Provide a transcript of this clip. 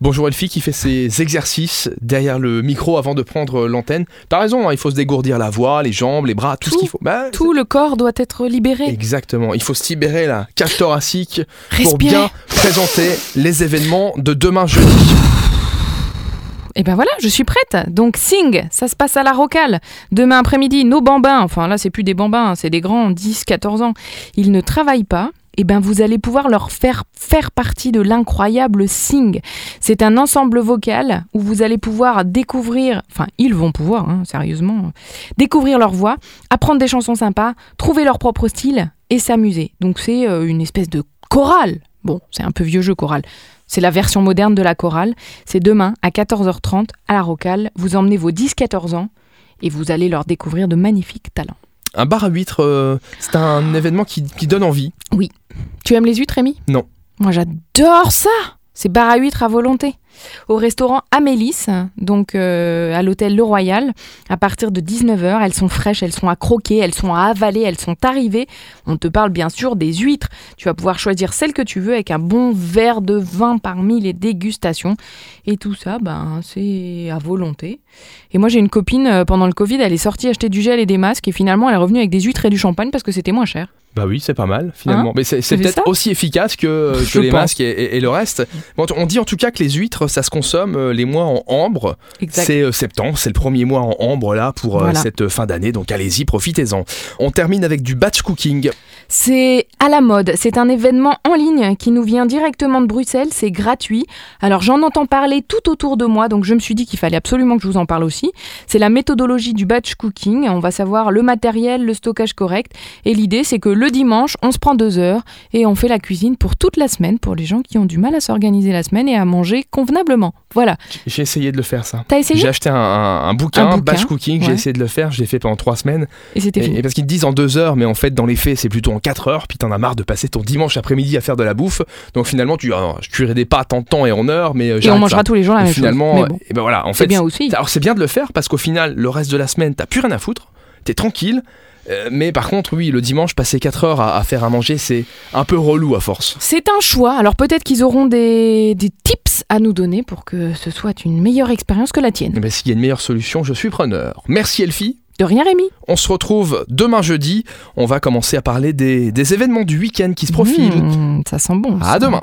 Bonjour Elfie qui fait ses exercices derrière le micro avant de prendre l'antenne. T'as raison, hein, il faut se dégourdir la voix, les jambes, les bras, tout, ce qu'il faut. Bah, Tout le corps doit être libéré. Exactement, il faut se libérer la cage thoracique pour Respirer. bien présenter les événements de demain jeudi. Et ben voilà, je suis prête. Donc Sing, ça se passe à la Rocale. Demain après-midi, nos bambins, enfin là c'est plus des bambins, c'est des grands, 10, 14 ans, ils ne travaillent pas. Et ben vous allez pouvoir leur faire faire partie de l'incroyable Sing. C'est un ensemble vocal où vous allez pouvoir découvrir, enfin ils vont pouvoir, hein, sérieusement, découvrir leur voix, apprendre des chansons sympas, trouver leur propre style et s'amuser. Donc c'est euh, une espèce de chorale. Bon, c'est un peu vieux jeu chorale. C'est la version moderne de la chorale. C'est demain à 14h30 à la Rocale. Vous emmenez vos 10-14 ans et vous allez leur découvrir de magnifiques talents. Un bar à huîtres, euh, c'est un événement qui, qui donne envie. Tu aimes les huîtres, Rémi Non. Moi, j'adore ça C'est bar à huîtres à volonté. Au restaurant Amélis, donc euh, à l'hôtel Le Royal, à partir de 19h, elles sont fraîches, elles sont à croquer, elles sont à avaler, elles sont arrivées. On te parle bien sûr des huîtres. Tu vas pouvoir choisir celle que tu veux avec un bon verre de vin parmi les dégustations. Et tout ça, ben, c'est à volonté. Et moi, j'ai une copine, euh, pendant le Covid, elle est sortie acheter du gel et des masques et finalement, elle est revenue avec des huîtres et du champagne parce que c'était moins cher. Bah oui, c'est pas mal finalement. Hein Mais c'est peut-être aussi efficace que, que les pense. masques et, et- et le reste. Bon, on dit en tout cas que les huîtres, ça se consomme euh, les mois en ambre. C'est euh, septembre, c'est le premier mois en ambre là pour euh, cette fin d'année, donc allez-y, profitez-en. On termine avec du batch cooking. C'est à la mode. C'est un événement en ligne qui nous vient directement de Bruxelles. C'est gratuit. Alors j'en entends parler tout autour de moi, donc je me suis dit qu'il fallait absolument que je vous en parle aussi. C'est la méthodologie du batch cooking. On va savoir le matériel, le stockage correct. Et l'idée, c'est que le dimanche, on se prend deux heures et on fait la cuisine pour toute la semaine pour les gens qui ont du mal à s'organiser la semaine et à manger convenablement. Voilà. J'ai essayé de le faire ça. T'as essayé J'ai acheté un, un- un bouquin, Un bouquin, batch cooking, j'ai essayé de le faire, je l'ai fait pendant trois semaines. Et c'était Et, fini. et parce qu'ils te disent en deux heures, mais en fait dans les faits c'est plutôt en quatre heures, puis t'en as marre de passer ton dimanche après-midi à faire de la bouffe. Donc finalement tu, ah, je cuirai des pâtes en temps et en heure, mais euh, Et on mangera ça. tous les jours la Et même finalement, chose. Bon, et ben voilà, en c'est fait, bien aussi. alors c'est bien de le faire parce qu'au final, le reste de la semaine, t'as plus rien à foutre, t'es tranquille. euh, mais par contre, oui, le dimanche, passer 4 heures à, à faire à manger, c'est un peu relou à force. C'est un choix. Alors peut-être qu'ils auront des, des tips à nous donner pour que ce soit une meilleure expérience que la tienne. Mais s'il y a une meilleure solution, je suis preneur. Merci Elfie. De rien, Rémi. On se retrouve demain jeudi. On va commencer à parler des, des événements du week-end qui se profilent. Mmh, ça sent bon. À demain.